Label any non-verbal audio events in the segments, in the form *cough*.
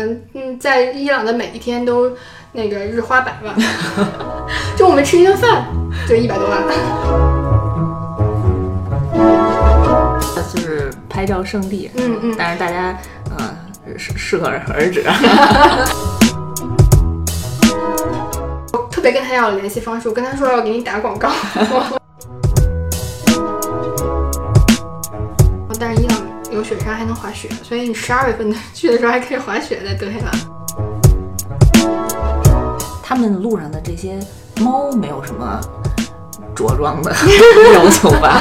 嗯嗯，在伊朗的每一天都那个日花百万，*laughs* 就我们吃一顿饭就一百多万。就是拍照圣地，嗯嗯但是大家，嗯、适适可而止。*laughs* 我特别跟他要联系方式，我跟他说要给你打广告。但 *laughs* 雪山还能滑雪，所以你十二月份去的时候还可以滑雪在德黑兰。他们路上的这些猫没有什么着装的要求吧？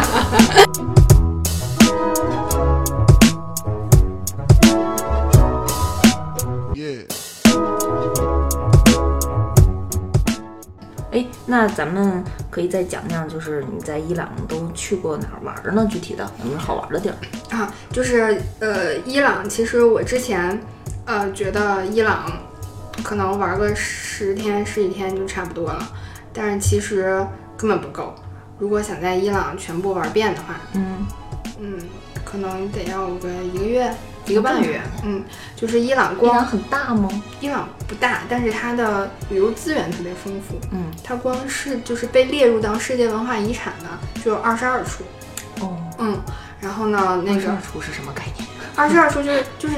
那咱们可以再讲讲，就是你在伊朗都去过哪儿玩儿呢？具体的有没有好玩的地儿？啊，就是呃，伊朗其实我之前呃觉得伊朗可能玩个十天十几天就差不多了，但是其实根本不够。如果想在伊朗全部玩遍的话，嗯，嗯，可能得要个一个月一个半月。嗯，就是伊朗光伊朗很大吗？伊朗不大，但是它的旅游资源特别丰富。嗯，它光是就是被列入到世界文化遗产的就有二十二处。哦，嗯，然后呢，那个二十二处是什么概念？二十二处就是就是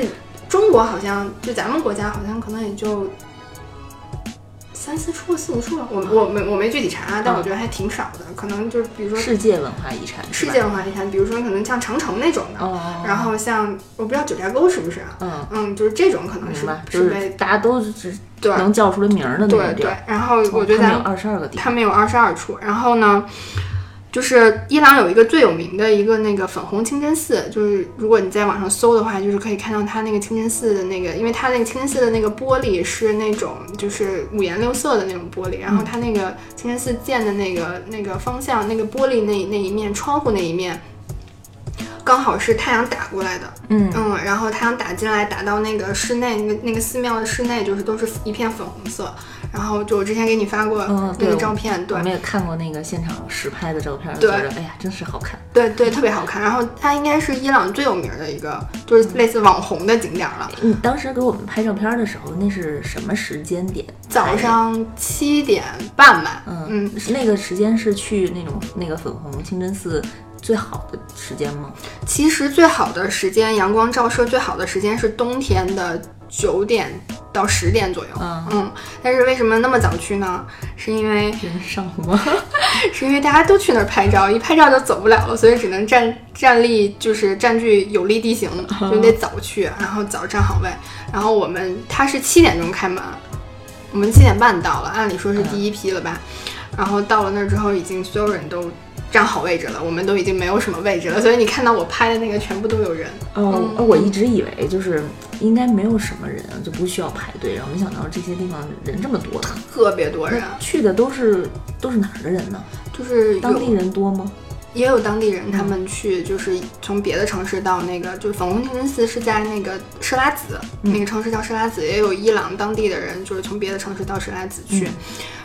中国好像就咱们国家好像可能也就三四处四五处，我我没我没具体查，但我觉得还挺少的，可能就是比如说世界文化遗产世，界文化遗产，比如说可能像长城那种的，哦，然后像我不知道九寨沟是不是啊，嗯，嗯，就是这种可能是明白，就是是被大家都只对能叫出来名儿的那对对种地儿。，然后我觉得他们有二十二个地方，他们有二十二处，然后呢，就是伊朗有一个最有名的一个那个粉红清真寺，就是如果你在网上搜的话，就是可以看到它那个清真寺的那个，因为它那个清真寺的那个玻璃是那种就是五颜六色的那种玻璃，然后它那个清真寺建的那个那个方向，那个玻璃那那一面窗户那一面。刚好是太阳打过来的，嗯嗯，然后太阳打进来，打到那个室内，那个那个寺庙的室内，就是都是一片粉红色。然后就我之前给你发过嗯，那个照片，对我们也看过那个现场实拍的照片，对觉得哎呀，真是好看。对对，特别好看。然后它应该是伊朗最有名的一个，就是类似网红的景点了。你当时给我们拍照片的时候，那是什么时间点？早上七点半吧，嗯嗯，那个时间是去那种那个粉红清真寺最好的时间吗？其实最好的时间，阳光照射最好的时间是冬天的九点到十点左右。嗯嗯，但是为什么那么早去呢？是因为人少吗？*laughs* 是因为大家都去那儿拍照，一拍照就走不了了，所以只能站站立，就是占据有利地形，就得早去，然后早站好位。然后我们他是七点钟开门，我们七点半到了，按理说是第一批了吧。然后到了那儿之后，已经所有人都站好位置了，我们都已经没有什么位置了，所以你看到我拍的那个全部都有人。哦，我一直以为就是应该没有什么人，就不需要排队，然后没想到这些地方人这么多。特别多人，去的都是都是哪儿的人呢？就是当地人多吗？也有当地人，他们去就是从别的城市到那个，就是粉红清真寺是在那个设拉子，那个城市叫设拉子，也有伊朗当地的人，就是从别的城市到设拉子去。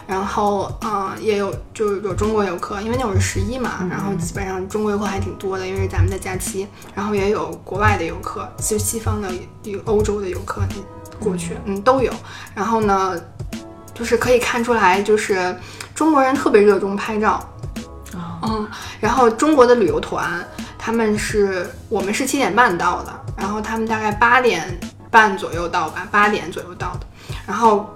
然后，嗯、也有就是有中国游客，因为那会儿是十一嘛，然后基本上中国游客还挺多的，因为是咱们的假期。然后也有国外的游客，就西方的有欧洲的游客过去，嗯，都有。然后呢，就是可以看出来，就是中国人特别热衷拍照，哦，嗯，然后中国的旅游团，他们是我们是七点半到的，然后他们大概八点半左右到吧，八点左右到的。然后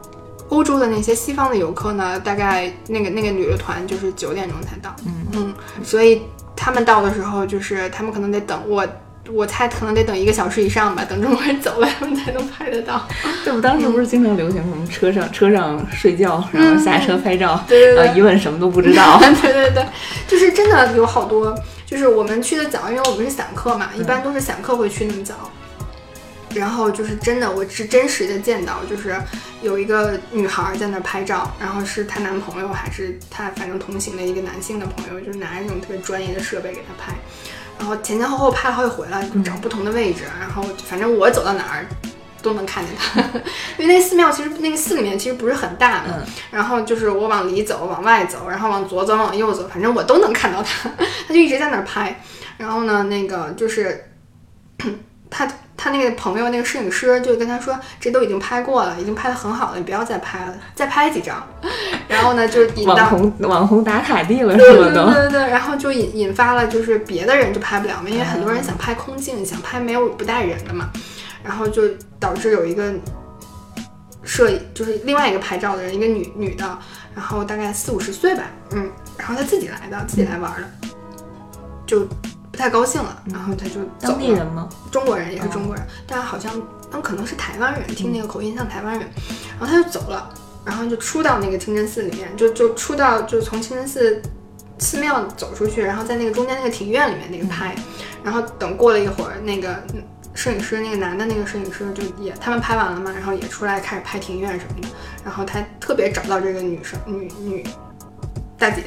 欧洲的那些西方的游客呢，大概那个那个旅游团就是九点钟才到，嗯嗯所以他们到的时候，就是他们可能得等我。我猜可能得等一个小时以上吧，等中国人走了，他们才能拍得到。*laughs* 这不当时不是经常流行什么车上车上睡觉，然后下车拍照，对对对然后一问什么都不知道。*laughs* 对对对，就是真的有好多，就是我们去的早，因为我们是散客嘛，一般都是散客会去那么早。然后就是真的，我是真实的见到，就是有一个女孩在那儿拍照，然后是她男朋友还是她反正同行的一个男性的朋友，就是拿着那种特别专业的设备给她拍，然后前前后后拍了好几回了，就找不同的位置，然后反正我走到哪儿。都能看见她，因为那寺庙其实那个寺里面其实不是很大嘛，嗯然后就是我往里走，往外走，然后往左走，往右走，反正我都能看到他，他就一直在那儿拍。然后呢，那个就是他他那个朋友那个摄影师就跟他说，这都已经拍过了，已经拍的很好了，你不要再拍了，再拍几张。*laughs* 然后呢，就引到网红网红打卡地了对是对对对对，然后就引引发了就是别的人就拍不了嘛，因为很多人想拍空镜，想拍没有不带人的嘛，然后就导致有一个摄影就是另外一个拍照的人，一个女女的，然后大概四五十岁吧，嗯，然后她自己来的，自己来玩的，就不太高兴了，然后他就走当地了。人吗？中国人也是中国人，但好像嗯可能是台湾人，听那个口音像台湾人，然后他就走了，然后就出到那个清真寺里面，就就出到就从清真寺寺庙走出去，然后在那个中间那个庭院里面那个拍，然后等过了一会儿，那个嗯摄影师那个男的那个摄影师就也他们拍完了嘛，然后也出来开始拍庭院什么的，然后他特别找到这个女生女女。大姐，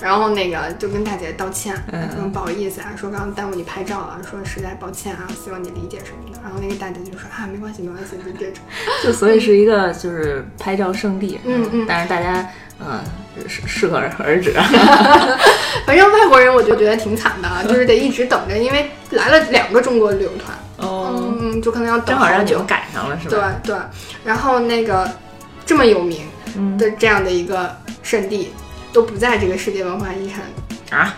然后那个就跟大姐道歉，嗯说不好意思啊，说刚刚耽误你拍照了，说实在抱歉啊，希望你理解什么的。然后那个大姐就说啊，没关系，没关系，就这种。就所以是一个就是拍照圣地，嗯嗯但是大家嗯适适可而止，*laughs* 反正外国人我就觉得挺惨的啊，就是得一直等着，因为来了两个中国旅游团，哦，嗯，就可能要等正好让你们。赶上了是吧？对对，然后那个这么有名嗯的这样的一个圣地，都不在这个世界文化遗产啊，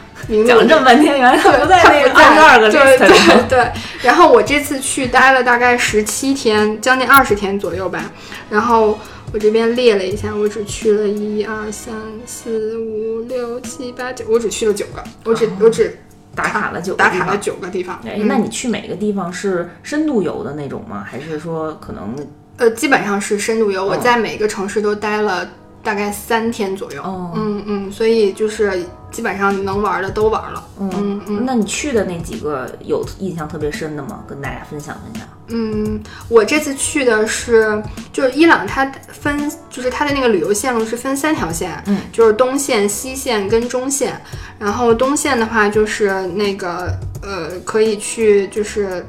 讲了这么半天，原来他，不在那个在二十二个里对对。然后我这次去待了大概十七天，将近二十天左右吧。然后我这边列了一下，我只去了一二三四五六七八九，我只去了九个，我只、我只打卡了九个打卡了九个地方。哎，嗯那你去每个地方是深度游的那种吗？还是说可能呃，基本上是深度游，我哦在每个城市都待了大概三天左右。哦嗯嗯，所以就是基本上能玩的都玩了。嗯嗯那你去的那几个有印象特别深的吗？跟大家分享分享。嗯，我这次去的是，就是伊朗，它分就是它的那个旅游线路是分三条线，嗯，就是东线、西线跟中线。然后东线的话就是那个呃，可以去就是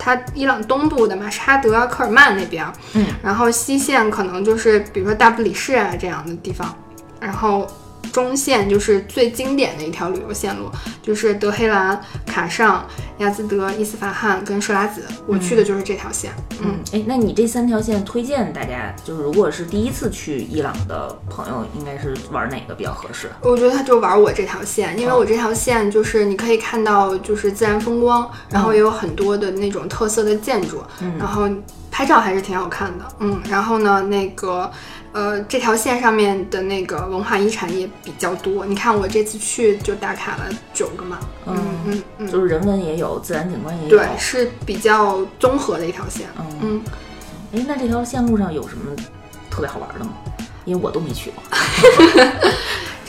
它伊朗东部的马沙德啊、科尔曼那边，嗯，然后西线可能就是比如说大不里士啊这样的地方，然后。中线就是最经典的一条旅游线路，就是德黑兰、卡尚、亚兹德、伊斯法罕跟设拉子，我去的就是这条线。嗯，哎，那你这三条线推荐大家，就是如果是第一次去伊朗的朋友，应该是玩哪个比较合适？我觉得他就玩我这条线，因为哦我这条线就是你可以看到就是自然风光，然后也有很多的那种特色的建筑，然后拍照还是挺好看的。嗯，然后呢，那个呃这条线上面的那个文化遗产也比较多。你看我这次去就打卡了九个嘛。嗯嗯嗯，就是人文也有，自然景观也有。对，是比较综合的一条线。嗯，嗯，哎，那这条线路上有什么特别好玩的吗？因为我都没去过。*laughs*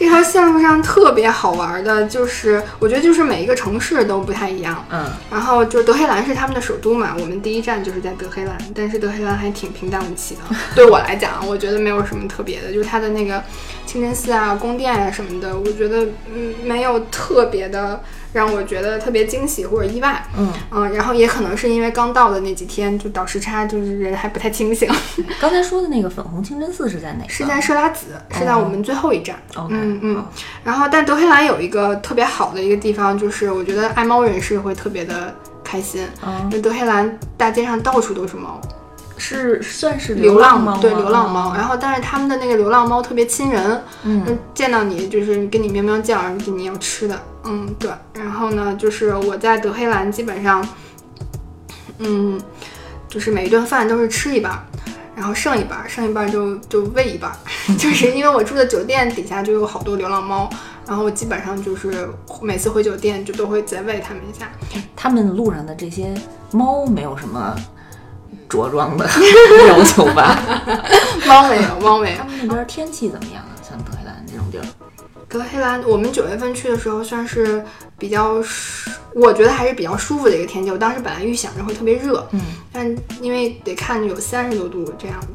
这条线路上特别好玩的就是，我觉得就是每一个城市都不太一样。嗯，然后就德黑兰是他们的首都嘛，我们第一站就是在德黑兰，但是德黑兰还挺平淡无奇的。*laughs* 对我来讲，我觉得没有什么特别的，就是它的那个清真寺啊、宫殿啊什么的，我觉得嗯没有特别的让我觉得特别惊喜或者意外。嗯然后也可能是因为刚到的那几天就倒时差，就是人还不太清醒。*laughs* 刚才说的那个粉红清真寺是在哪个？是在设拉子，是在我们最后一站。嗯嗯然后，但德黑兰有一个特别好的一个地方，就是我觉得爱猫人士会特别的开心，嗯因为德黑兰大街上到处都是猫，是算是流浪猫吗，对流浪猫。然后后，但是他们的那个流浪猫特别亲人，嗯，见到你就是跟你喵喵叫，然后给你要吃的。嗯，对。然后呢，就是我在德黑兰基本上，嗯，就是每一顿饭都是吃一半儿。然后剩一半儿，剩一半儿就就喂一半儿，*laughs* 就是因为我住的酒店底下就有好多流浪猫，然后我基本上就是每次回酒店就都会再喂它们一下。*laughs* 他们路上的这些猫没有什么着装的 *laughs* 要求吧？猫没有，猫没有他。们那边天气怎么样啊？像德黑兰这种地儿，德黑兰，我们九月份去的时候算是比较舒，我觉得还是比较舒服的一个天气。我当时本来预想着会特别热，嗯，但因为得看有三十多度这样子，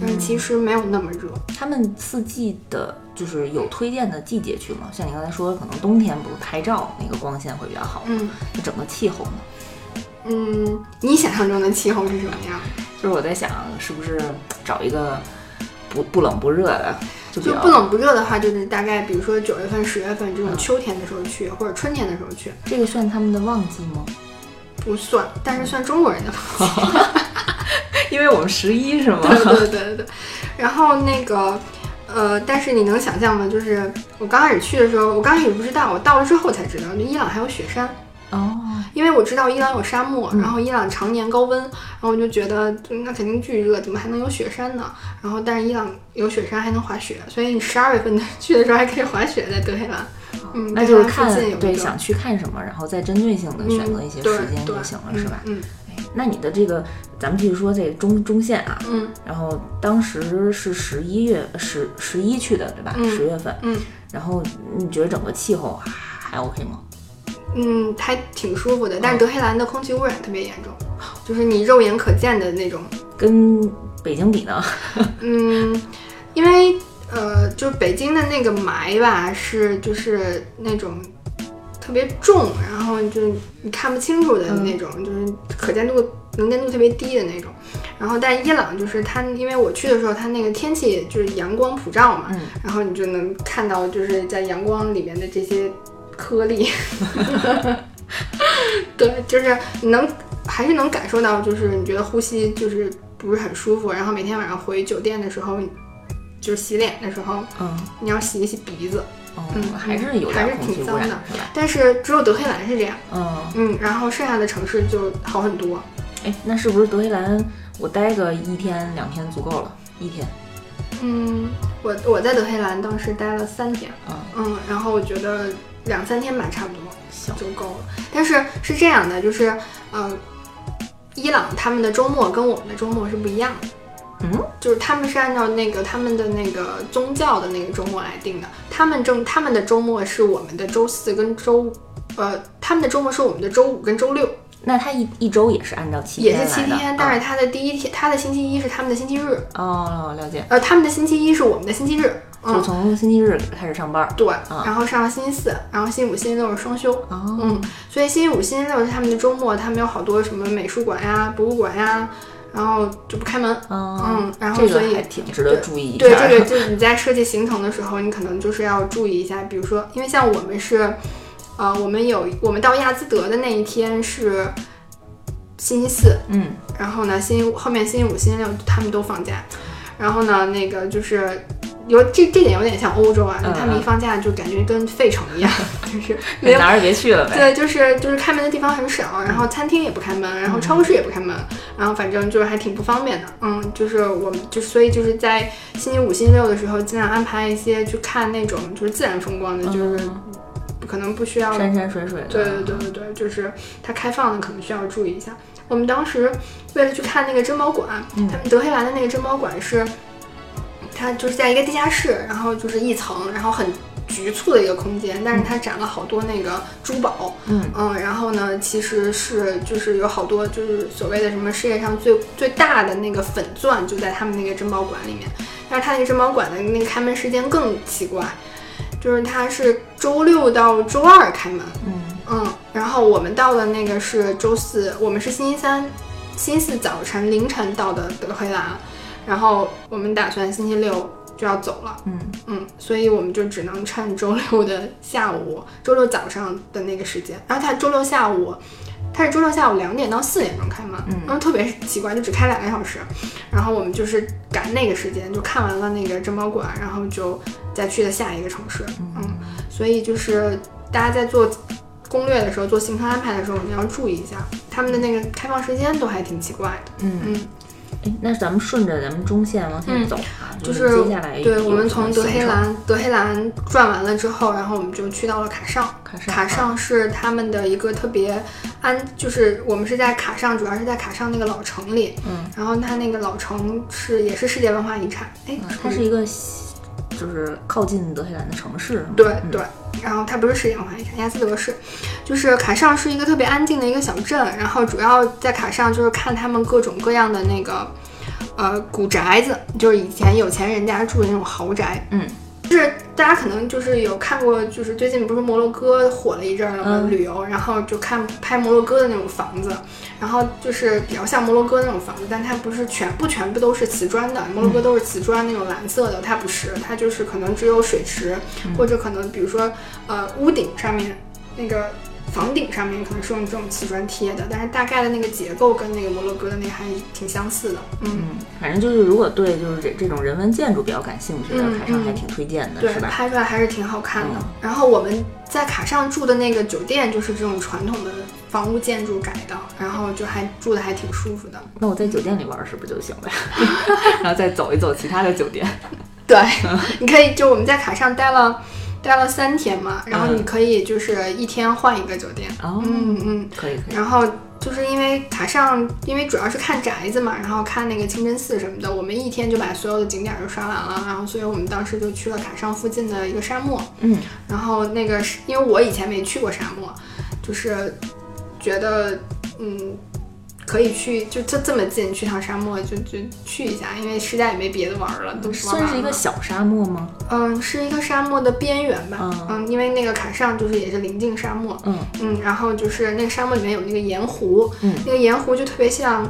但是其实没有那么热。他们四季的，就是有推荐的季节去吗？像你刚才说，可能冬天不是拍照那个光线会比较好，嗯就整个气候呢？嗯，你想象中的气候是什么样？就是我在想，是不是找一个不不冷不热的，就就不冷不热的话，就是大概比如说九月份、十月份这种秋天的时候去，或者春天的时候去。这个算他们的旺季吗？不算，但是算中国人的风景。*laughs* 因为我们十一是吗？对对对对对。然后那个，呃，但是你能想象吗？就是我刚开始去的时候，我刚开始不知道，我到了之后才知道，就伊朗还有雪山。哦，我知道伊朗有沙漠，然后伊朗常年高温，然后我就觉得那肯定巨热，怎么还能有雪山呢？然后但是伊朗有雪山还能滑雪，所以你十二月份去的时候还可以滑雪在德黑兰。嗯，那就是看对想去看什么，然后再针对性的选择一些时间就行了，嗯是吧？嗯那你的这个，咱们继续说这个中中线啊，嗯然后当时是十一月十十一去的，对吧？嗯十月份，嗯然后你觉得整个气候还 OK 吗？嗯，还挺舒服的。但是德黑兰的空气污染特别严重，就是你肉眼可见的那种跟北京比呢？*laughs* 嗯，因为呃，就是北京的那个霾吧，是就是那种特别重，然后就是你看不清楚的那种，就是可见度、能见度特别低的那种。然后，但伊朗就是它，因为我去的时候，它那个天气就是阳光普照嘛，嗯然后你就能看到就是在阳光里面的这些颗粒。*laughs* 对，就是你能还是能感受到，就是你觉得呼吸就是不是很舒服，然后每天晚上回酒店的时候，就是洗脸的时候，嗯，你要洗一洗鼻子。哦嗯还是有还是点空气污染挺脏的是吧？但是只有德黑兰是这样，嗯，嗯，然后剩下的城市就好很多。哎，那是不是德黑兰我待个一天两天足够了？一天，嗯，我我在德黑兰当时待了三天，嗯，嗯，然后我觉得两三天吧，差不多行，就够了。但是是这样的，就是呃，伊朗他们的周末跟我们的周末是不一样的。嗯，就是他们是按照那个他们的那个宗教的那个周末来定的，他们正他们的周末是我们的周四跟周，呃，他们的周末是我们的周五跟周六，那他一一周也是按照七也天也是七天，但是啊他的第一天，他的星期一是他们的星期日，哦，了解，呃，他们的星期一是我们的星期日，就嗯，从星期日开始上班。对，啊。然后上到星期四，然后星期五、星期六是双休，哦，嗯，所以星期五、星期六是他们的周末，他们有好多什么美术馆呀、博物馆呀，然后就不开门，嗯嗯，然后所以还挺值得注意。对，*laughs* 这个就是你在设计行程的时候，你可能就是要注意一下，比如说，因为像我们是，呃，我们有我们到亚兹德的那一天是星期四，嗯，然后呢，星期五后面星期五、星期六他们都放假，然后呢，那个就是有这这点有点像欧洲啊，嗯他们一放假就感觉跟费城一样，*laughs* 就是没有哪儿也别去了呗。对，就是就是开门的地方很少，然后餐厅也不开门，然后超市也不开门，然后反正就是还挺不方便的。嗯，就是我们就所以就是在星期五、星期六的时候，尽量安排一些去看那种就是自然风光的，就是嗯可能不需要。山山水水的。对对对对对，就是它开放的可能需要注意一下。我们当时为了去看那个珍宝馆，嗯他们德黑兰的那个珍宝馆是，它就是在一个地下室，然后就是一层，然后很局促的一个空间，但是它展了好多那个珠宝，嗯。嗯，然后呢，其实是就是有好多就是所谓的什么世界上最最大的那个粉钻就在他们那个珍宝馆里面，但是它那个珍宝馆的那个开门时间更奇怪，就是它是周六到周二开门，嗯。嗯，然后我们到的那个是周四，我们是星期三，星期四早晨凌晨到的德黑兰，然后我们打算星期六就要走了，嗯嗯，所以我们就只能趁周六的下午，*laughs* 周六早上的那个时间，然后他周六下午。他是周六下午两点到四点钟开门，嗯然后特别奇怪，就只开两个小时。然后我们就是赶那个时间，就看完了那个珍宝馆，然后就再去的下一个城市。嗯，所以就是大家在做攻略的时候，做行程安排的时候，你要注意一下，他们的那个开放时间都还挺奇怪的。嗯，嗯，哎，那咱们顺着咱们中线往前走啊，就是接下来对我们从德黑兰德黑兰转完了之后，然后我们就去到了卡上。卡上卡尚是他们的一个特别安，就是我们是在卡上，主要是在卡上那个老城里，嗯，然后它那个老城是也是世界文化遗产，哎嗯，它是一个就是靠近德黑兰的城市。对嗯。对，然后它不是世界文化遗产，亚兹德市，就是卡上是一个特别安静的一个小镇，然后主要在卡上就是看他们各种各样的那个呃古宅子，就是以前有钱人家住的那种豪宅，嗯，就是大家可能就是有看过，就是最近不是摩洛哥火了一阵儿了吗？嗯旅游，然后就看拍摩洛哥的那种房子，然后就是比较像摩洛哥那种房子，但它不是全不全部都是瓷砖的，摩洛哥都是瓷砖那种蓝色的，它不是，它就是可能只有水池，或者可能比如说呃屋顶上面那个房顶上面可能是用这种瓷砖贴的，但是大概的那个结构跟那个摩洛哥的那个还挺相似的。嗯，嗯，反正就是如果对就是这这种人文建筑比较感兴趣的，嗯卡上还挺推荐的，对是，吧？拍出来还是挺好看的。嗯然后我们在卡上住的那个酒店就是这种传统的房屋建筑改的，然后就还住的还挺舒服的。那我在酒店里玩儿是不是就行了呀？*laughs* 然后再走一走其他的酒店。对，你可以就我们在卡上待了待了三天嘛，然后嗯你可以就是一天换一个酒店。哦，嗯嗯，可以可以。然后就是因为塔上，因为主要是看宅子嘛，然后看那个清真寺什么的，我们一天就把所有的景点儿都刷完了，然后所以我们当时就去了卡上附近的一个沙漠，嗯，然后那个是因为我以前没去过沙漠，就是觉得嗯。可以去，就这这么近，去趟沙漠就就去一下，因为实在也没别的玩儿了，都玩算是一个小沙漠吗？嗯，是一个沙漠的边缘吧。嗯因为那个卡上就是也是临近沙漠。嗯嗯，然后就是那个沙漠里面有那个盐湖，嗯那个盐湖就特别像，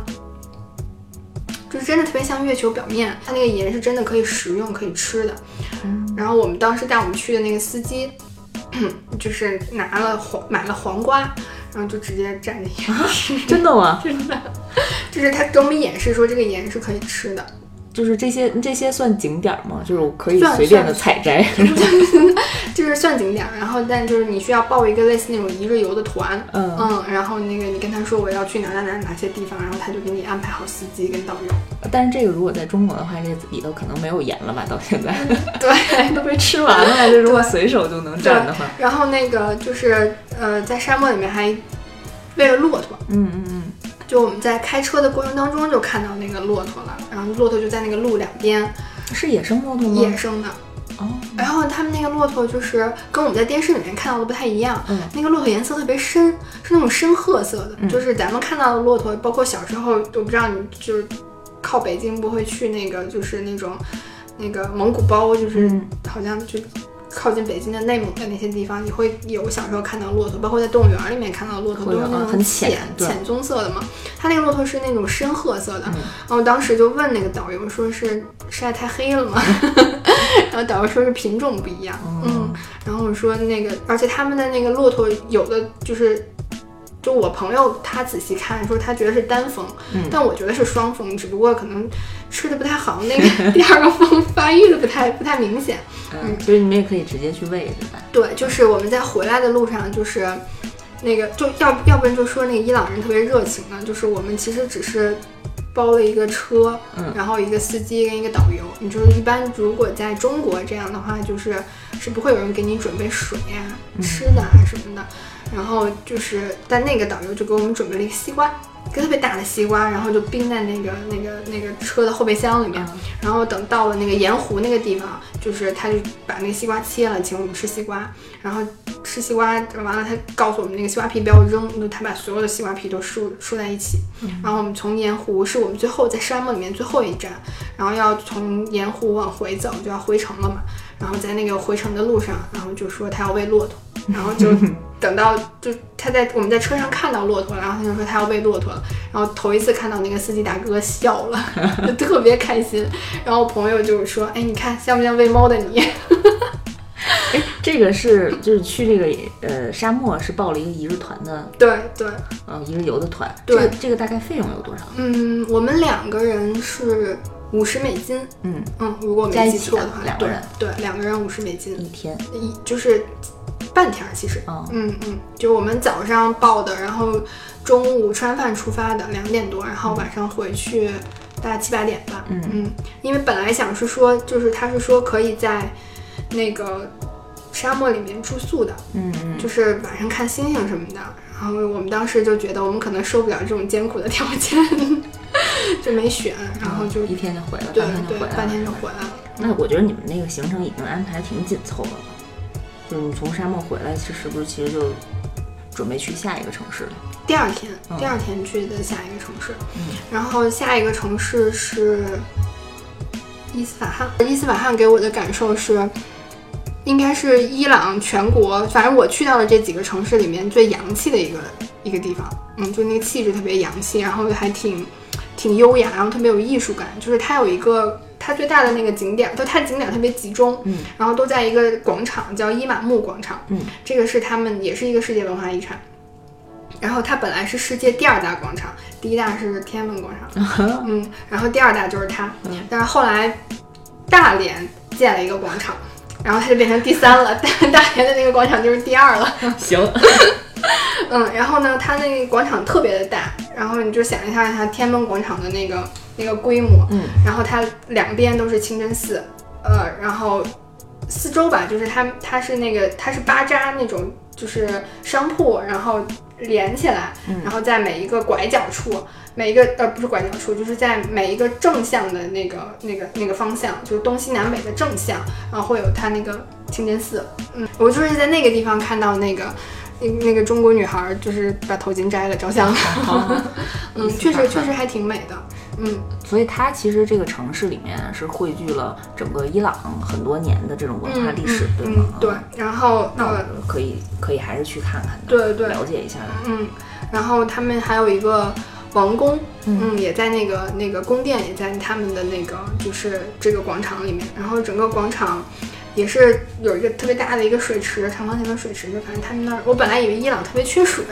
就是真的特别像月球表面，它那个盐是真的可以食用、可以吃的。嗯然后我们当时带我们去的那个司机，*clears throat* 就是拿了黄买了黄瓜，然后就直接蘸着盐吃，*laughs* 真的吗？*laughs* 真的，就是他给我们演示说这个盐是可以吃的。就是这些这些算景点儿吗？就是我可以随便的采摘。*laughs* 就是算景点儿，然后但就是你需要报一个类似那种一日游的团，嗯然后那个你跟他说我要去哪哪哪哪些地方，然后他就给你安排好司机跟导游。但是这个如果在中国的话，这里头可能没有盐了吧？到现在对都被吃完了。这如果随手就能蘸的话，然后那个就是呃，在沙漠里面还喂了骆驼，嗯嗯嗯，就我们在开车的过程当中就看到那个骆驼了，然后骆驼就在那个路两边，是野生骆驼吗？野生的。哦，然后他们那个骆驼就是跟我们在电视里面看到的不太一样，嗯那个骆驼颜色特别深，是那种深褐色的，嗯就是咱们看到的骆驼，包括小时候，我不知道你就是靠北京不会去那个就是那种那个蒙古包，就是嗯好像就。靠近北京的内蒙的那些地方，你会有小时候看到骆驼，包括在动物园里面看到的骆驼，都是那种浅浅浅棕色的嘛。它那个骆驼是那种深褐色的，嗯然后我当时就问那个导游说是晒太黑了吗？*laughs* 然后导游说是品种不一样，嗯，然后我说那个，而且他们的那个骆驼有的就是。就我朋友他仔细看说他觉得是单峰，嗯但我觉得是双峰，只不过可能吃的不太好，那个第二个峰发育的不太不太明显。嗯，所以你们也可以直接去喂，对吧？对，就是我们在回来的路上，就是那个就要要不然就说那个伊朗人特别热情呢，就是我们其实只是包了一个车，嗯然后一个司机跟一个导游。你就是一般如果在中国这样的话，就是是不会有人给你准备水呀、吃的啊什么的。然后就是，但那个导游就给我们准备了一个西瓜，一个特别大的西瓜，然后就冰在那个那个那个车的后备箱里面。然后等到了那个盐湖那个地方，就是他就把那个西瓜切了，请我们吃西瓜。然后吃西瓜完了，他告诉我们那个西瓜皮不要扔，就他把所有的西瓜皮都竖竖在一起。然后我们从盐湖是我们最后在沙漠里面最后一站，然后要从盐湖往回走，就要回城了嘛。然后在那个回城的路上，然后就说他要喂骆驼，然后就等到就他在我们在车上看到骆驼了，然后他就说他要喂骆驼了，然后头一次看到那个司机大哥笑了，*laughs* 就特别开心。然后我朋友就是说：“哎，你看像不像喂猫的你？” *laughs* 哎，这个是就是去这个呃沙漠是报了一个一日团的对对，呃一日游的团，对这个这个大概费用有多少？嗯，我们两个人是五十美金，嗯，嗯，如果我加一起的没记错的话，两个人对对，两个人五十美金，一天，一就是半天儿其实，嗯嗯嗯，就我们早上报的，然后中午吃完饭出发的，两点多，然后晚上回去大概七八点吧，嗯嗯，因为本来想是说，就是他是说可以在那个沙漠里面住宿的，嗯嗯，就是晚上看星星什么的。然后我们当时就觉得我们可能受不了这种艰苦的条件，*laughs* 就没选，然后就一天就回来，了。对半天就回来了。那我觉得你们那个行程已经安排挺紧凑的了，就是你从沙漠回来，是是不是其实就准备去下一个城市了？第二天，嗯第二天去的下一个城市，嗯然后下一个城市是伊斯法罕。伊斯法罕给我的感受是，应该是伊朗全国，反正我去到的这几个城市里面最洋气的一个一个地方。嗯，就那个气质特别洋气，然后还挺挺优雅，然后特别有艺术感。就是它有一个它最大的那个景点，就它景点特别集中，嗯，然后都在一个广场叫伊玛目广场，嗯，这个是他们也是一个世界文化遗产。然后它本来是世界第二大广场，第一大是天安门广场，*laughs* 嗯，然后第二大就是它，但是后来大连建了一个广场，然后它就变成第三了，*laughs* 大大连的那个广场就是第二了。*laughs* 行，嗯，然后呢，它那个广场特别的大，然后你就想一下它天安门广场的那个那个规模，嗯，然后它两边都是清真寺，呃，然后四周吧，就是它它是那个它是巴扎那种就是商铺，然后连起来，然后在每一个拐角处，每一个呃不是拐角处，就是在每一个正向的那个那个那个方向，就是东西南北的正向，然后会有它那个清真寺，嗯，我就是在那个地方看到那个。那那个中国女孩就是把头巾摘了照相，*laughs* 嗯，确实确实还挺美的，嗯，所以它其实这个城市里面是汇聚了整个伊朗很多年的这种文化历史，对吗？嗯，对。然后那可以可以还是去看看的，对对了解一下的。嗯，然后他们还有一个王宫，嗯，也在那个那个宫殿也在他们的那个就是这个广场里面，然后整个广场。也是有一个特别大的一个水池，长方形的水池，就反正他们那儿，我本来以为伊朗特别缺水，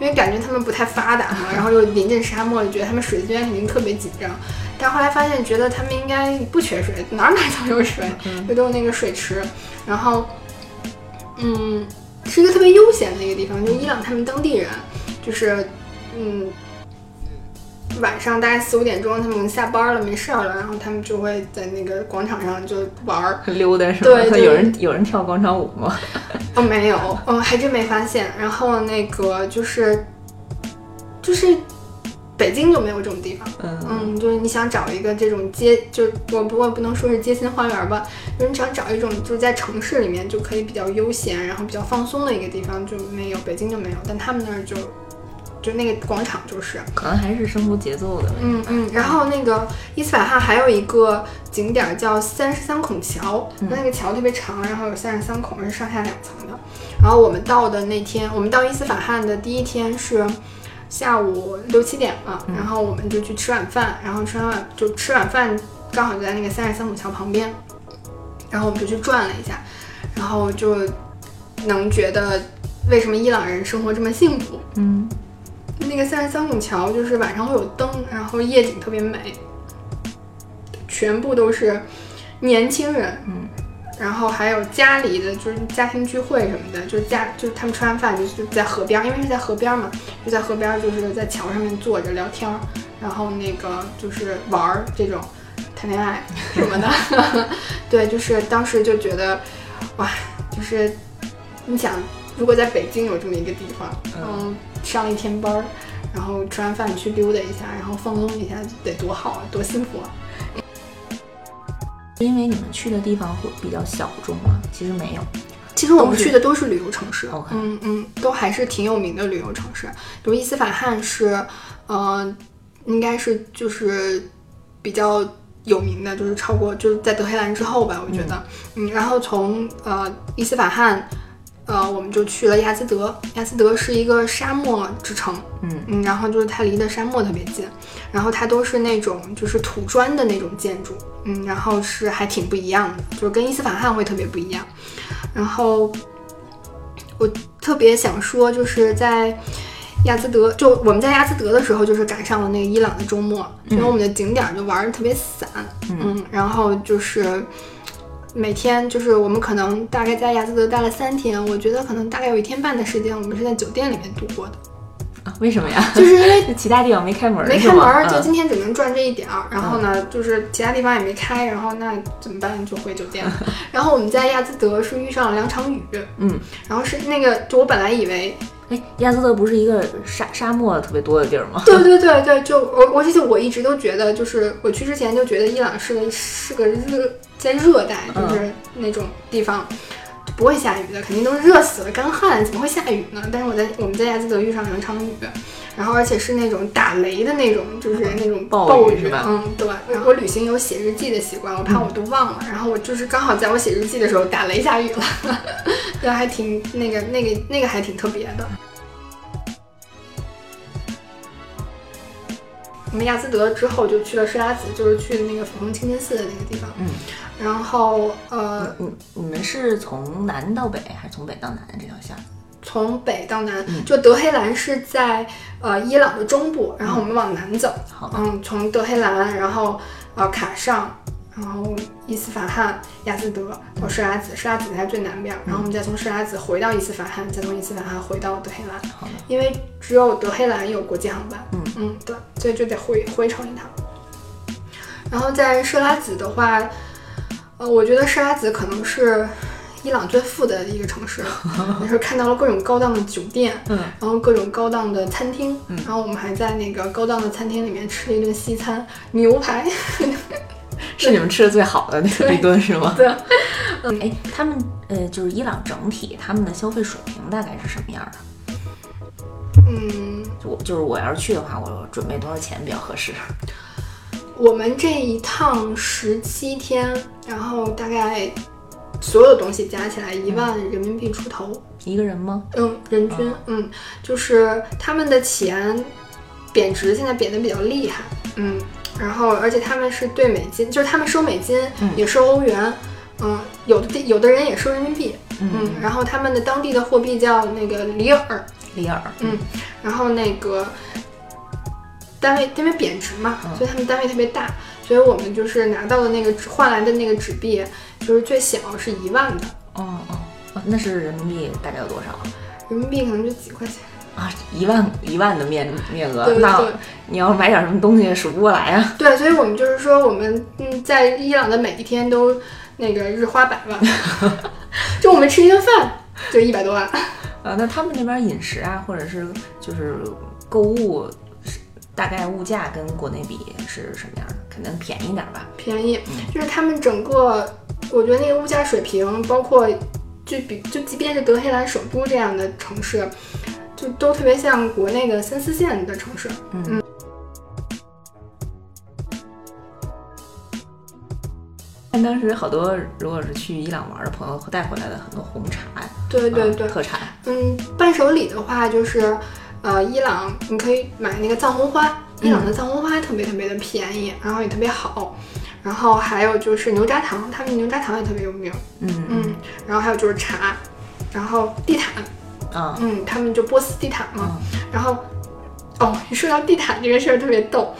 因为感觉他们不太发达嘛，*laughs* 然后又临近沙漠，就觉得他们水资源肯定特别紧张。但后来发现，觉得他们应该不缺水，哪儿哪儿都有水，就都有那个水池。然后，嗯，是一个特别悠闲的一个地方，就伊朗他们当地人，就是，嗯。晚上大概四五点钟，他们下班了，没事儿了，然后他们就会在那个广场上就玩儿，溜达是吧？对对 *laughs* 有人有人跳广场舞吗？哦，没有，哦，还真没发现。然后那个就是，就是北京就没有这种地方。嗯嗯，就是你想找一个这种街，就我不我不能说是街心花园吧，就是你想找一种就是在城市里面就可以比较悠闲，然后比较放松的一个地方就没有，北京就没有，但他们那儿就就那个广场就是。可能还是生活节奏的。嗯嗯，然后那个伊斯法罕还有一个景点儿叫三十三孔桥，那个桥特别长，然后有三十三孔，是上下两层的。然后我们到的那天，我们到伊斯法罕的第一天是下午六七点了，然后我们就去吃晚饭，然后吃完晚就吃晚饭刚好就在那个三十三孔桥旁边，然后我们就去转了一下，然后就能觉得为什么伊朗人生活这么幸福。嗯，那个三十三孔桥就是晚上会有灯，然后夜景特别美，全部都是年轻人，嗯，然后还有家里的就是家庭聚会什么的，就是家就是他们吃完饭就就在河边儿，因为是在河边儿嘛，就在河边儿就是在桥上面坐着聊天儿，然后那个就是玩儿这种谈恋爱什么的，*laughs* *laughs* 对，就是当时就觉得哇，就是你想如果在北京有这么一个地方，嗯，上了一天班儿，然后吃完饭去溜达一下，然后放松一下，得多好啊，多幸福啊！因为你们去的地方会比较小众吗？其实没有。其实我们去的都是旅游城市嗯嗯，都还是挺有名的旅游城市。比如伊斯法罕是，呃，应该是就是比较有名的，就是超过就是在德黑兰之后吧，我觉得，嗯然后从呃伊斯法罕，呃，我们就去了亚兹德，亚兹德是一个沙漠之城，嗯。嗯，然后就是它离的沙漠特别近，然后它都是那种就是土砖的那种建筑，嗯，然后是还挺不一样的，就是跟伊斯法罕会特别不一样。然后我特别想说，就是在亚兹德，就我们在亚兹德的时候，就是赶上了那个伊朗的周末，因为我们的景点儿就玩的特别散，嗯，然后就是。每天就是我们可能大概在亚兹德待了三天，我觉得可能大概有一天半的时间，我们是在酒店里面度过的，啊，为什么呀？*laughs* 就是因为 *laughs* 其他地方没开门，没开门儿，就嗯今天只能赚这一点儿。然后呢，就是其他地方也没开，然后那怎么办？就回酒店了。*laughs* 然后我们在亚兹德是遇上了两场雨，嗯，然后是那个，就我本来以为，哎，亚兹德不是一个沙沙漠特别多的地儿吗？*laughs* 对对对对，就我我而且我一直都觉得，就是我去之前就觉得伊朗是个是个热在热带，就是那种地方。不会下雨的，肯定都是热死了，干旱，怎么会下雨呢？但是我在我们在亚兹德遇上两场雨，然后而且是那种打雷的那种，就是那种暴暴雨嗯，对。然后我旅行有写日记的习惯，我怕我都忘了。然后我就是刚好在我写日记的时候打雷下雨了，*laughs* 对，还挺那个那个那个还挺特别的。我们亚兹德之后就去了施拉子，就是去那个粉红清真寺的那个地方。嗯，然后呃，你你们是从南到北还是从北到南这条线儿？从北到南，嗯就德黑兰是在呃伊朗的中部，然后我们往南走，好嗯，从德黑兰，然后呃卡尚，然后伊斯法罕、亚兹德到设拉子，设拉子在最南边，然后我们再从设拉子回到伊斯法罕，再从伊斯法罕回到德黑兰，好的，因为只有德黑兰有国际航班，嗯嗯，对，所以就得回回程一趟。然后在设拉子的话，呃，我觉得设拉子可能是伊朗最富的一个城市，*laughs* 也是看到了各种高档的酒店，嗯，然后各种高档的餐厅，然后我们还在那个高档的餐厅里面吃了一顿西餐，牛排，*laughs* 是你们吃的最好的那个一顿是吗？对，哎，他们呃，就是伊朗整体他们的消费水平大概是什么样的？嗯，我就是我要是去的话，我准备多少钱比较合适？我们这一趟十七天，然后大概所有东西加起来一万人民币出头，一个人吗？嗯，人均，嗯，就是他们的钱贬值，现在贬得比较厉害，嗯，然后而且他们是对美金，就是他们收美金，嗯也收欧元，嗯，有的地有的人也收人民币，嗯嗯，然后他们的当地的货币叫那个里尔，里尔，嗯，然后那个单位因为贬值嘛，嗯所以他们单位特别大，所以我们就是拿到的那个纸换来的那个纸币，就是最小是一万的哦哦哦，那是人民币大概有多少人民币，可能就几块钱。啊？一万一万的面面额，对对那对你要买点什么东西数不过来啊？对，所以我们就是说，我们嗯，在伊朗的每一天都那个日花百万，*laughs* 就我们吃一顿饭就一百多万。啊，那他们那边饮食啊，或者是就是购物，是大概物价跟国内比是什么样的？可能便宜点吧？便宜，就是他们整个，我觉得那个物价水平，包括就比就即便是德黑兰首都这样的城市，就都特别像国内的三四线的城市。嗯但当时好多如果是去伊朗玩的朋友带回来的很多红茶呀，对对对，啊特产，嗯，伴手礼的话就是，呃，伊朗你可以买那个藏红花，伊朗的藏红花特别特别的便宜，然后也特别好。然后还有就是牛轧糖，他们牛轧糖也特别有名。嗯嗯，然后还有就是茶，然后地毯，啊嗯，他们就波斯地毯嘛。然后，哦，一说到地毯这个事儿特别逗。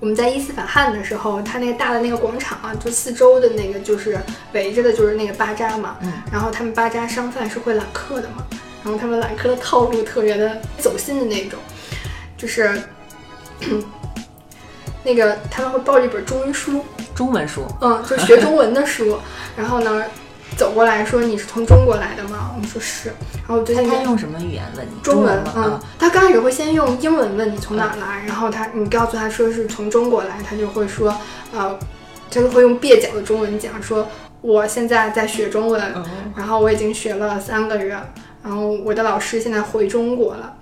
我们在伊斯法罕的时候，它那个大的那个广场啊，就四周的那个就是围着的就是那个巴扎嘛。嗯。然后他们巴扎商贩是会揽客的嘛，然后他们揽客的套路特别的走心的那种，就是。*clears throat* 那个他们会抱着一本中文书，中文书，嗯，就学中文的书，然后呢，走过来说你是从中国来的吗？我们说是，然后我最他用什么语言问你？中文，嗯他刚开始会先用英文问你从哪儿来，然后他你告诉他说是从中国来，他就会说，呃，他就会用蹩脚的中文讲说，我现在在学中文，嗯然后我已经学了三个月，然后我的老师现在回中国了，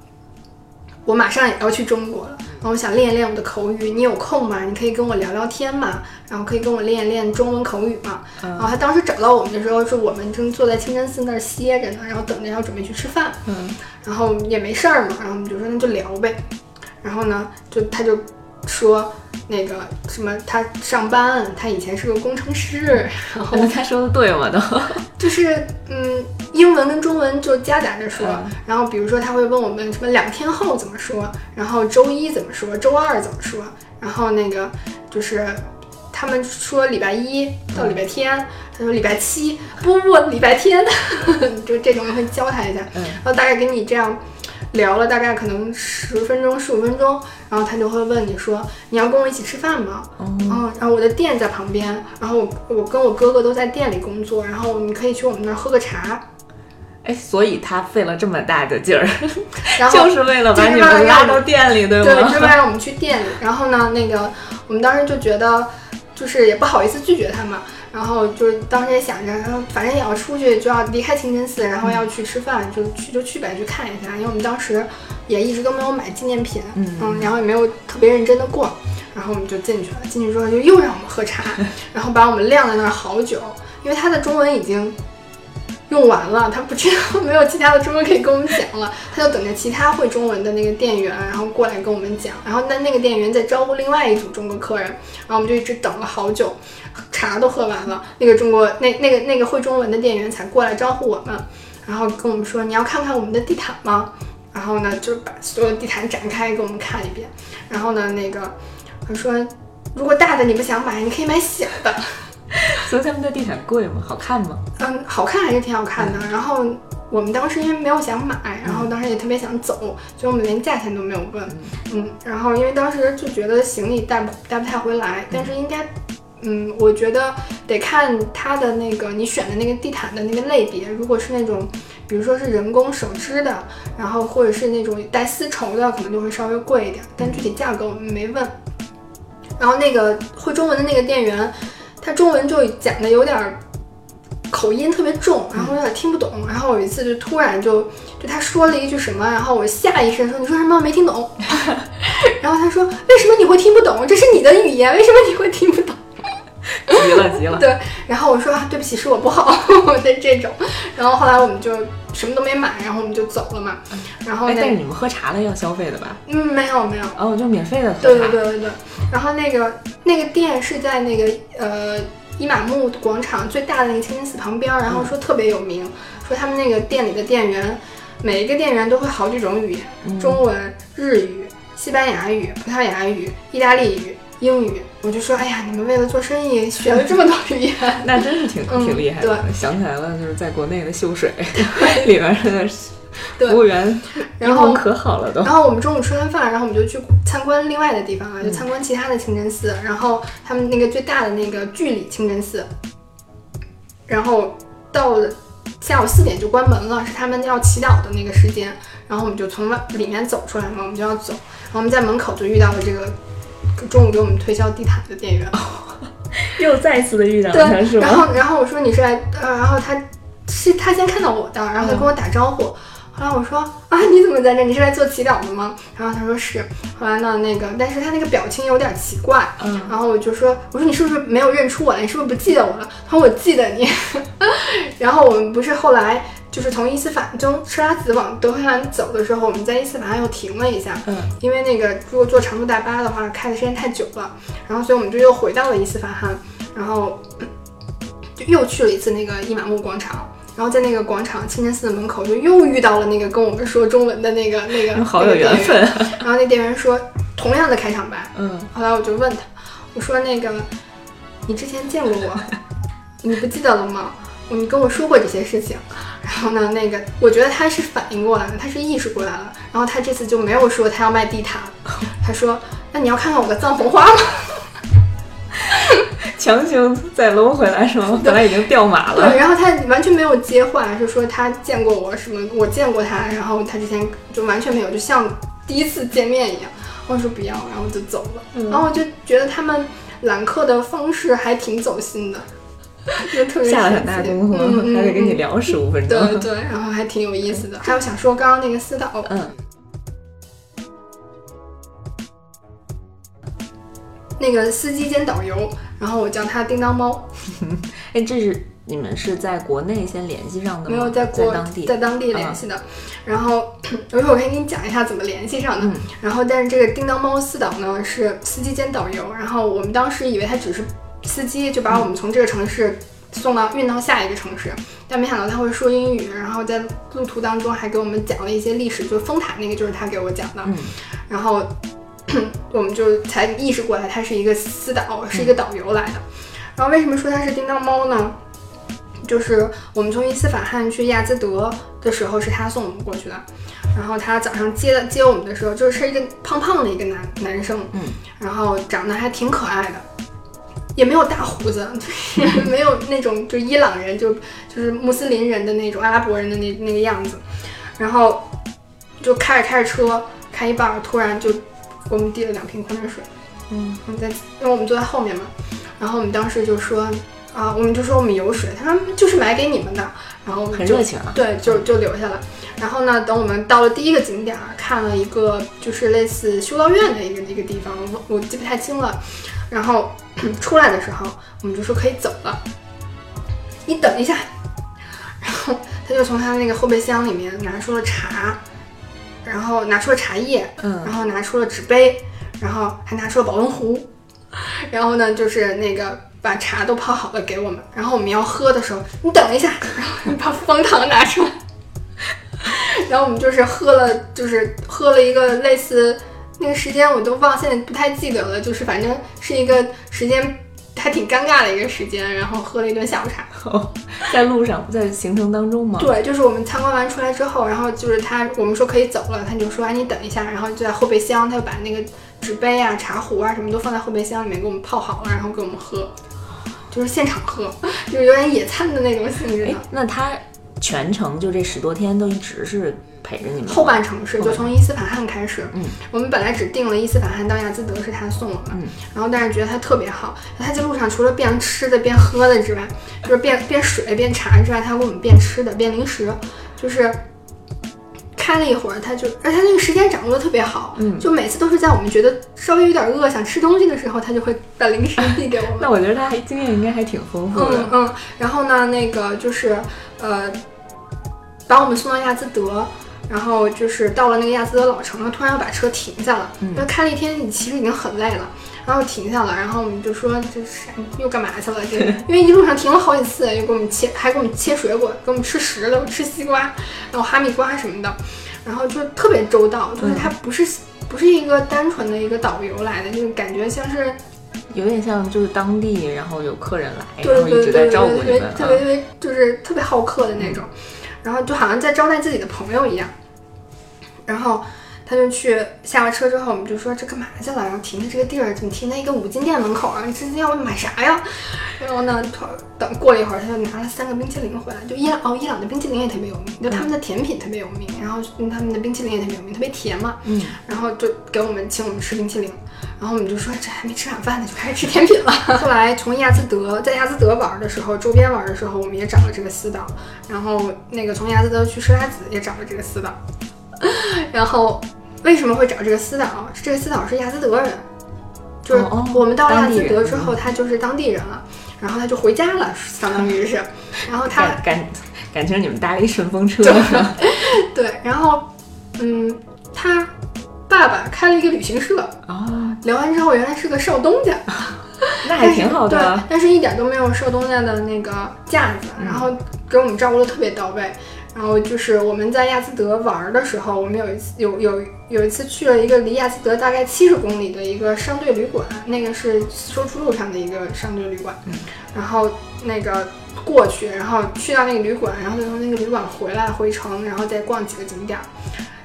我马上也要去中国了，然后我想练一练我的口语，你有空吗？你可以跟我聊聊天嘛，然后可以跟我练一练中文口语嘛。然后他当时找到我们的时候，是我们正坐在清真寺那儿歇着呢，然后等着要准备去吃饭，嗯然后也没事儿嘛，然后我们就说那就聊呗，然后呢，就他就说那个什么他上班，他以前是个工程师，然后那他说的对吗？都就是嗯，英文跟中文就夹杂着说。嗯然后比如说他会问我们什么两天后怎么说，然后周一怎么说，周二怎么说，然后那个就是他们说礼拜一到礼拜天，他说礼拜七不不礼拜天，*laughs* 就这种会教他一下，嗯然后大概给你这样。聊了大概可能十分钟、十五分钟，然后他就会问你说：“你要跟我一起吃饭吗？”哦嗯，然后我的店在旁边，然后我我跟我哥哥都在店里工作，然后你可以去我们那儿喝个茶，哎，所以他费了这么大的劲儿，*laughs* 然后就是为了把就是你拉到店里，对对，就？是为了让我们去店里。然后呢，那个我们当时就觉得，就是也不好意思拒绝他们，然后就是当时也想着，然后反正也要出去，就要离开清真寺，然后要去吃饭，就去就去呗，去看一下。因为我们当时也一直都没有买纪念品，嗯然后也没有特别认真的逛，然后我们就进去了。进去之后就又让我们喝茶，*laughs* 然后把我们晾在那儿好久，因为他的中文已经。用完了，他不知道 *laughs* 没有其他的中文可以跟我们讲了，他就等着其他会中文的那个店员，然后过来跟我们讲。然后那那个店员在招呼另外一组中国客人，然后我们就一直等了好久，茶都喝完了，那个中国那那个那个会中文的店员才过来招呼我们。然后跟我们说你要看看我们的地毯吗？然后呢，就把所有地毯展开给我们看一遍。然后呢，那个他说，如果大的你不想买，你可以买小的。*laughs* 所以他们的地毯贵吗？好看吗？嗯，好看还是挺好看的。然后我们当时因为没有想买，然后当时也特别想走，所以我们连价钱都没有问。嗯，然后因为当时就觉得行李带不带不太回来，但是应该，嗯，我觉得得看它的那个你选的那个地毯的那个类别。如果是那种，比如说是人工手织的，然后或者是那种带丝绸的，可能就会稍微贵一点。但具体价格我们没问。然后那个会中文的那个店员。他中文就讲的有点口音特别重，然后有点听不懂。然后有一次就突然就就他说了一句什么，然后我下意识说你说什么我没听懂。*laughs* 然后他说为什么你会听不懂？这是你的语言，为什么你会听不懂？急了急了。*laughs* 对，然后我说对不起，是我不好 *laughs* 的这种。然后后来我们就什么都没买，然后我们就走了嘛。然后但是你们喝茶了要消费的吧？嗯，没有没有。哦，就免费的喝茶。对对对对对。然后那个那个店是在那个呃伊玛目广场最大的那个清真寺旁边，然后说特别有名，说他们那个店里的店员每一个店员都会好几种语言，中文、日语、西班牙语、葡萄牙语、意大利语、英语。我就说，哎呀，你们为了做生意 *laughs* 学了这么多语言，*laughs* 那真是挺挺厉害的。想起来了，就是在国内的秀水 *laughs* 里边的。服务员，然后可好了都。然后我们中午吃完饭，然后我们就去参观另外的地方啊，就参观其他的清真寺。然后他们那个最大的那个巨里清真寺，然后到了下午四点就关门了，是他们要祈祷的那个时间。然后我们就从外里面走出来嘛，我们就要走。然后我们在门口就遇到了这个中午给我们推销地毯的店员，*laughs* 又再一次的遇到他，是吗？然后然后我说你是来，呃，然后他是他先看到我的，然后他跟我打招呼。后来我说啊，你怎么在这？你是来做祈祷的吗？然后他说是。后来呢，那个，但是他那个表情有点奇怪。嗯。然后我就说，我说你是不是没有认出我来？你是不是不记得我了？他说我记得你。*laughs* 然后我们不是后来就是从伊斯法从车拉子往德黑兰走的时候，我们在伊斯法罕又停了一下。嗯。因为那个如果坐长途大巴的话，开的时间太久了。然后所以我们就又回到了伊斯法罕，然后就又去了一次那个伊玛目广场。然后在那个广场清真寺的门口，就又遇到了那个跟我们说中文的那个那个 *laughs* 好有缘分。然后那店员说同样的开场白，嗯。后来我就问他，我说那个你之前见过我，*laughs* 你不记得了吗？你跟我说过这些事情。然后呢，那个我觉得他是反应过来了，他是意识过来了。然后他这次就没有说他要卖地毯，他说那你要看看我的藏红花吗？*laughs* 强行再搂回来是吗？本来已经掉马了。对，然后他完全没有接话，是说他见过我什么？我见过他，然后他之前就完全没有，就像第一次见面一样。我说不要，然后就走了。然后我就觉得他们揽客的方式还挺走心的，*laughs* 下了很大功夫，还得跟你聊十五分钟。对对，然后还挺有意思的。还有想说刚刚那个私导，嗯。那个司机兼导游，然后我叫他叮当猫。*laughs* 哎，这是你们是在国内先联系上的吗？没有，在国当地，在当地联系的。然后，一会儿我可以给你讲一下怎么联系上的。然后，但是这个叮当猫司导呢是司机兼导游。然后我们当时以为他只是司机，就把我们从这个城市送到运到下一个城市。但没想到他会说英语，然后在路途当中还给我们讲了一些历史，就是丰塔那个就是他给我讲的。然后。*coughs* 我们就才意识过来，他是一个私导，是一个导游来的。然后为什么说他是叮当猫呢？就是我们从伊斯法罕去亚兹德的时候，是他送我们过去的。然后他早上接接我们的时候，就是一个胖胖的一个男男生，嗯，然后长得还挺可爱的，也没有大胡子，*laughs* 没有那种就伊朗人就就是穆斯林人的那种阿拉伯人的那那个样子。然后就开着开着车，开一半突然就。给我们递了两瓶矿泉水，嗯，我们在，因为我们坐在后面嘛，然后我们当时就说，啊，我们就说我们有水，他说就是买给你们的，然后很热情啊，对，就就留下了。然后呢，等我们到了第一个景点，看了一个就是类似修道院的一个一个地方，我我记不太清了。然后出来的时候，我们就说可以走了，你等一下。然后他就从他那个后备箱里面拿出了茶。然后拿出了茶叶，嗯，然后拿出了纸杯，然后还拿出了保温壶，然后呢，就是那个把茶都泡好了给我们。然后我们要喝的时候，你等一下，然后把方糖拿出来，然后我们就是喝了，就是喝了一个类似那个时间我都忘，现在不太记得了，就是反正是一个时间还挺尴尬的一个时间，然后喝了一顿下午茶。*laughs* 在路上，在行程当中吗？对，就是我们参观完出来之后，然后就是他，我们说可以走了，他就说哎你等一下，然后就在后备箱，他就把那个纸杯啊、茶壶啊什么都放在后备箱里面给我们泡好了，然后给我们喝，就是现场喝，*laughs* 就是有点野餐的那种性质的。那他全程就这十多天都一直是陪着你们？后半程是就从伊斯法罕开始，嗯，我们本来只定了伊斯法罕到亚兹德是他送我们，嗯，然后但是觉得他特别好，他在路上除了变吃的变喝的之外，就是变变水变茶之外，他还给我们变吃的变零食，就是。开了一会儿，他就，而且他那个时间掌握的特别好，嗯就每次都是在我们觉得稍微有点饿想吃东西的时候，他就会把零食递给我们。*laughs* 那我觉得他还经验应该还挺丰富嗯的。嗯嗯，然后呢，那个就是呃，把我们送到亚兹德，然后就是到了那个亚兹德老城了，突然要把车停下了，嗯因为开了一天，你其实已经很累了。然后停下了，然后我们就说这是又干嘛去了？这因为一路上停了好几次，又给我们切，还给我们切水果，给我们吃石榴、吃西瓜，然后哈密瓜什么的，然后就特别周到，就是他不是、不是一个单纯的一个导游来的，就是感觉像是有点像就是当地，然后有客人来，对然后一对对对直在照顾对，你们。特别特别就是特别好客的那种，然后就好像在招待自己的朋友一样。然后他就去下了车之后，我们就说这干嘛去了？然后停在这个地儿怎么停在一个五金店门口啊？你这要买啥呀？然后呢，他等过了一会儿，他就拿了三个冰淇淋回来，就伊朗哦，伊朗的冰淇淋也特别有名，就他们的甜品特别有名，然后嗯他们的冰淇淋也特别有名，特别甜嘛。嗯，然后就给我们请我们吃冰淇淋，然后我们就说这还没吃晚饭呢，就开始吃甜品了。*laughs* 后来从亚兹德在亚兹德玩的时候，周边玩的时候，我们也找了这个私岛，然后那个从亚兹德去施拉子也找了这个私岛，*laughs* 然后为什么会找这个私导？这个私导是亚兹德人，就是我们到了亚兹德之后，他就是当地人了，然后他就回家了，相当于是，*laughs* 然后他感感感情你们搭了一顺风车，对，然后嗯，他爸爸开了一个旅行社。啊，聊完之后，原来是个少东家，*laughs* 那还挺好的对。，但是一点都没有少东家的那个架子，嗯然后给我们照顾的特别到位。然后就是我们在亚兹德玩的时候，我们有一次有有有一次去了一个离亚兹德大概七十公里的一个商队旅馆，那个是丝绸之路上的一个商队旅馆。嗯然后那个过去，然后去到那个旅馆，然后再从那个旅馆回来回城，然后再逛几个景点儿。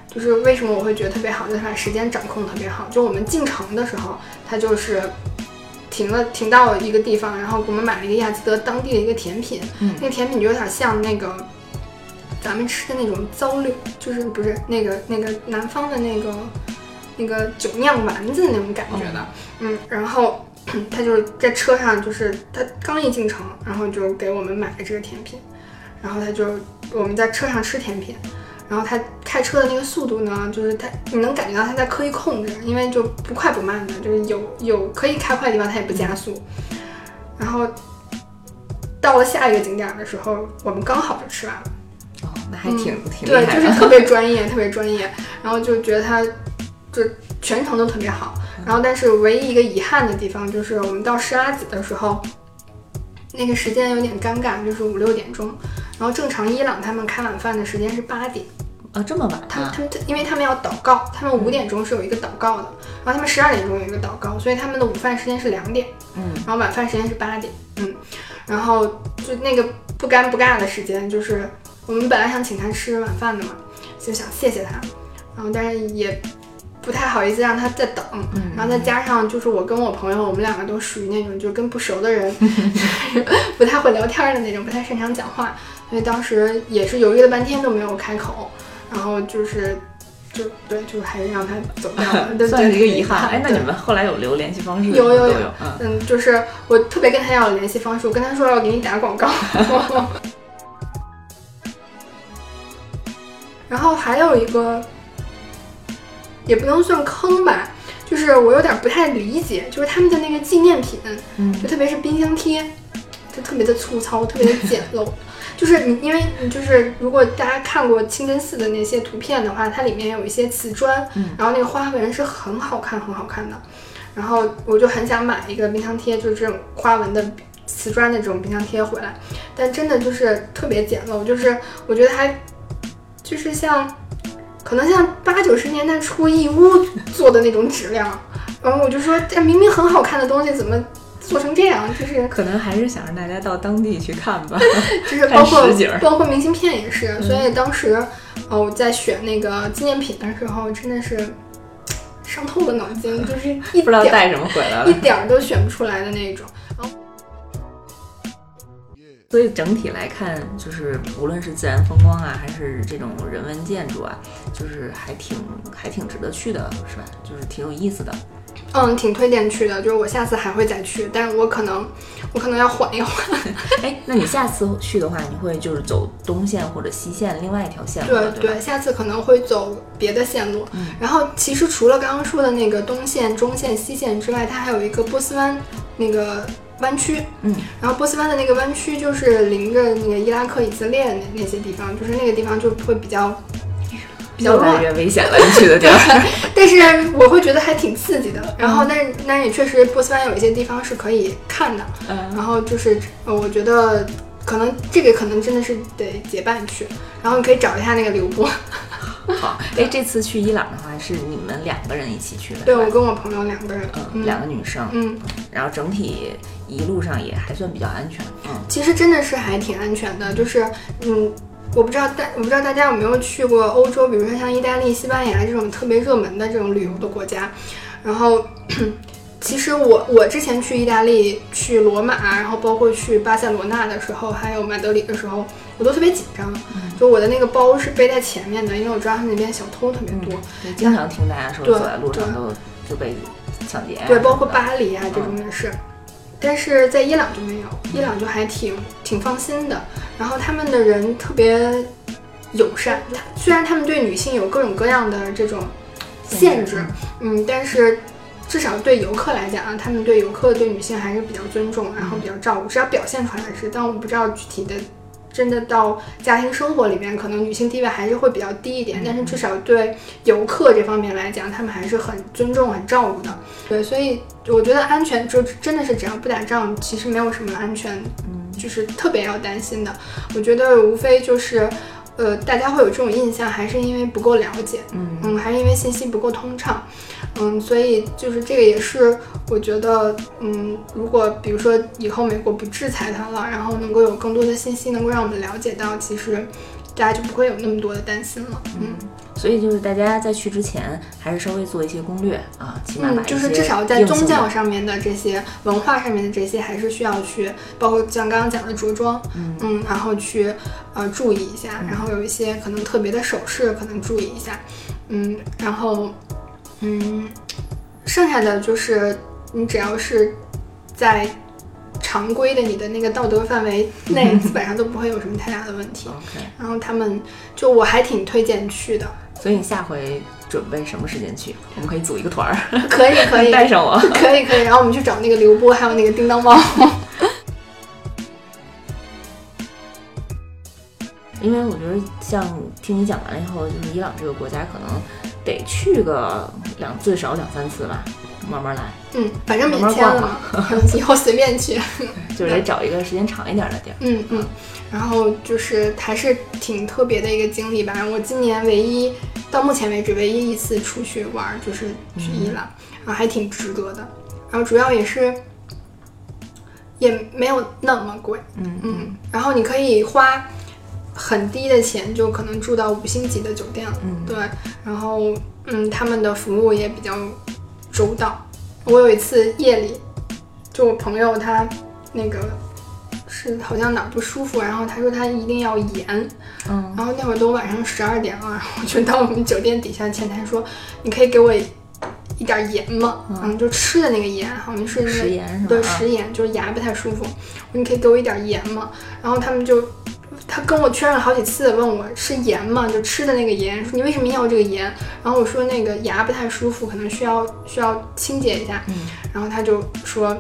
就是为什么我会觉得特别好，就是它时间掌控特别好。就我们进城的时候，它就是停了停到了一个地方，然后给我们买了一个亚兹德当地的一个甜品，嗯那个甜品就有点像那个咱们吃的那种糟溜，就是不是那个那个南方的那个那个酒酿丸子那种感觉的，嗯，然后 *clears throat* 他就是在车上，就是他刚一进城，然后就给我们买了这个甜品，然后他就我们在车上吃甜品。然后他开车的那个速度呢，就是他你能感觉到他在刻意控制，因为就不快不慢的，就是有有可以开快的地方，他也不加速。然后到了下一个景点的时候，我们刚好就吃完了。还挺挺对，就是特别 *laughs* 专业，特别专业。然后就觉得他就全程都特别好。然后但是唯一一个遗憾的地方就是我们到施拉子的时候，那个时间有点尴尬，就是五六点钟。然后正常伊朗他们开晚饭的时间是八点，啊，这么晚啊？他们他们因为他们要祷告，他们五点钟是有一个祷告的，然后他们十二点钟有一个祷告，所以他们的午饭时间是两点。嗯，然后晚饭时间是八点，嗯，然后就那个不尴不尬的时间，就是我们本来想请他吃晚饭的嘛，就想谢谢他，然后但是也不太好意思让他再等，嗯然后再加上就是我跟我朋友，我们两个都属于那种就是跟不熟的人 *laughs* 不太会聊天的那种，不太擅长讲话，所以当时也是犹豫了半天都没有开口，然后就是。就对，就还是让他走掉了，*laughs* 对算是一个遗憾。哎，那你们后来有留联系方式吗？有有有，嗯。嗯，就是我特别跟他要了联系方式，我跟他说要给你打广告。*laughs* 然后还有一个，也不能算坑吧，就是我有点不太理解，就是他们的那个纪念品，嗯就特别是冰箱贴，就特别的粗糙，特别的简陋。*laughs* 就是你，因为你就是，如果大家看过清真寺的那些图片的话，它里面有一些瓷砖，嗯然后那个花纹是很好看、很好看的。然后我就很想买一个冰箱贴，就是这种花纹的瓷砖的这种冰箱贴回来，但真的就是特别简陋，就是我觉得还就是像可能像八九十年代初义乌做的那种质量。然后我就说，这明明很好看的东西，怎么做成这样？就是可能还是想让大家到当地去看吧，*laughs* 就是包括包括明信片也是。所以当时，哦，我在选那个纪念品的时候，真的是伤透了脑筋，就是一 *laughs* 不知道带什么回来了，一点儿都选不出来的那种。所以整体来看，就是无论是自然风光啊，还是这种人文建筑啊，就是还挺还挺值得去的，是吧？就是挺有意思的。嗯，挺推荐去的，就是我下次还会再去，但是我可能我可能要缓一缓。*laughs* 哎，那你下次去的话，你会就是走东线或者西线另外一条线路？对对，下次可能会走别的线路。然后其实除了刚刚说的那个东线、中线、西线之外，它还有一个波斯湾那个。湾区，嗯，然后波斯湾的那个湾区就是临着那个伊拉克、以色列那那些地方，就是那个地方就会比较比较乱，越危险了。你去的地方，*laughs* 但是我会觉得还挺刺激的。然后，但是但是也确实，波斯湾有一些地方是可以看的。嗯，然后就是呃，我觉得可能这个可能真的是得结伴去，然后你可以找一下那个刘波。*laughs* 好，哎，这次去伊朗的话是你们两个人一起去的，对我跟我朋友两个人，嗯，两个女生，嗯，然后整体一路上也还算比较安全，嗯，其实真的是还挺安全的，就是，嗯，我不知道大我不知道大家有没有去过欧洲，比如说像意大利、西班牙这种特别热门的这种旅游的国家，然后。*clears throat* 其实我我之前去意大利去罗马，然后包括去巴塞罗那的时候，还有马德里的时候，我都特别紧张。就我的那个包是背在前面的，因为我知道他那边小偷特别多，经常听大家说走在路上都就被抢劫。对，包括巴黎啊这种也是。但是在伊朗就没有，伊朗就还挺挺放心的。然后他们的人特别友善，虽然他们对女性有各种各样的这种限制，嗯，但是。至少对游客来讲啊，他们对游客对女性还是比较尊重，然后比较照顾，只要表现出来是。但我不知道具体的，真的到家庭生活里面，可能女性地位还是会比较低一点。但是至少对游客这方面来讲，他们还是很尊重、很照顾的。对，所以我觉得安全就真的是只要不打仗，其实没有什么安全，嗯，就是特别要担心的。我觉得无非就是。呃，大家会有这种印象，还是因为不够了解，嗯嗯，还是因为信息不够通畅，嗯，所以就是这个也是我觉得，嗯，如果比如说以后美国不制裁它了，然后能够有更多的信息能够让我们了解到，其实大家就不会有那么多的担心了，嗯。所以就是大家在去之前，还是稍微做一些攻略啊，起码嗯，就是至少在宗教上面的这些、文化上面的这些，还是需要去，包括像刚刚讲的着装，嗯。嗯，然后去呃注意一下，然后有一些可能特别的首饰，可能注意一下，嗯，然后嗯，剩下的就是你只要是在常规的你的那个道德范围内，*laughs* 基本上都不会有什么太大的问题。OK，然后他们就我还挺推荐去的。所以你下回准备什么时间去？我们可以组一个团儿，可以可 *laughs* 以带上我，*laughs* 可以可以。然后我们去找那个刘波，还有那个叮当猫。因为我觉得，像听你讲完了以后，就是伊朗这个国家可能得去个两最少两三次吧，慢慢来。嗯，反正免签了嘛，*laughs* 以后随便去。*laughs* 就是得找一个时间长一点的地儿。嗯嗯。然后就是还是挺特别的一个经历吧。我今年唯一到目前为止唯一一次出去玩就是去伊朗，然后还挺值得的。然后主要也是也没有那么贵，嗯嗯。然后你可以花很低的钱就可能住到五星级的酒店了，嗯对。然后嗯，他们的服务也比较周到。我有一次夜里，就我朋友他那个。是好像哪儿不舒服，然后他说他一定要盐，嗯，然后那会儿都晚上十二点了，然后我就到我们酒店底下前台说，你可以给我一点盐吗？嗯，就吃的那个盐，好像是那食盐是吧？对，食盐就是牙不太舒服，你可以给我一点盐吗？然后他们就他跟我确认了好几次，问我是盐吗？就吃的那个盐，说你为什么要这个盐？然后我说那个牙不太舒服，可能需要需要清洁一下，嗯，然后他就说。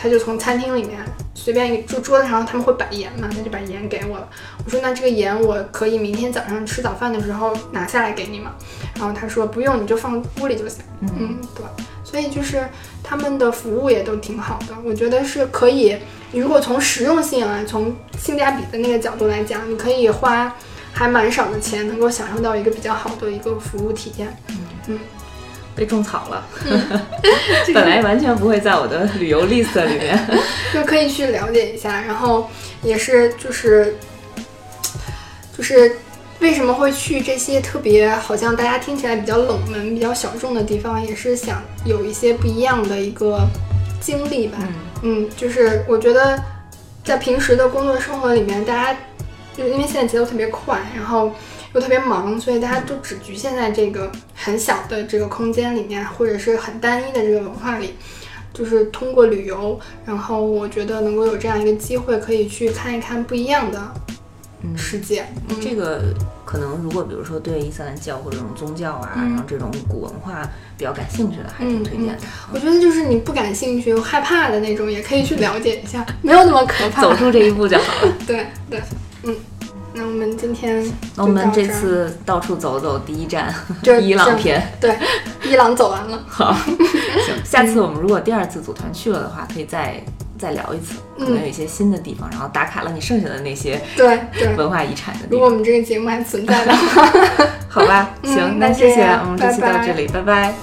他就从餐厅里面随便一就桌子上他们会摆盐嘛，他就把盐给我了。我说那这个盐我可以明天早上吃早饭的时候拿下来给你吗？然后他说不用，你就放屋里就行。嗯，对。所以就是他们的服务也都挺好的，我觉得是可以。你如果从实用性啊，从性价比的那个角度来讲，你可以花还蛮少的钱，能够享受到一个比较好的一个服务体验。嗯，被种草了，*laughs* 本来完全不会在我的旅游 list 里面，*laughs* 就可以去了解一下。然后也是就是就是为什么会去这些特别好像大家听起来比较冷门、比较小众的地方，也是想有一些不一样的一个经历吧。嗯，就是我觉得在平时的工作生活里面，大家就是因为现在节奏特别快，然后又特别忙，所以大家都只局限在这个很小的这个空间里面，或者是很单一的这个文化里。就是通过旅游，然后我觉得能够有这样一个机会，可以去看一看不一样的世界。嗯这个可能如果比如说对伊斯兰教或者这种宗教啊，然后这种古文化比较感兴趣的，还挺推荐的。我觉得就是你不感兴趣、害怕的那种，也可以去了解一下，*laughs* 没有那么可怕。走出这一步就好了。*laughs* 对对，嗯。那我们今天，那我们这次到处走走，第一站 *laughs* 就伊朗篇，对，伊朗走完了。好，行，下次我们如果第二次组团去了的话，可以再再聊一次，可能有一些新的地方，然后打卡了你剩下的那些对对 *laughs* 文化遗产的地方。如果我们这个节目还存在的话，*laughs* 好吧，*laughs* 行，那谢谢，我们这期到这里，拜拜。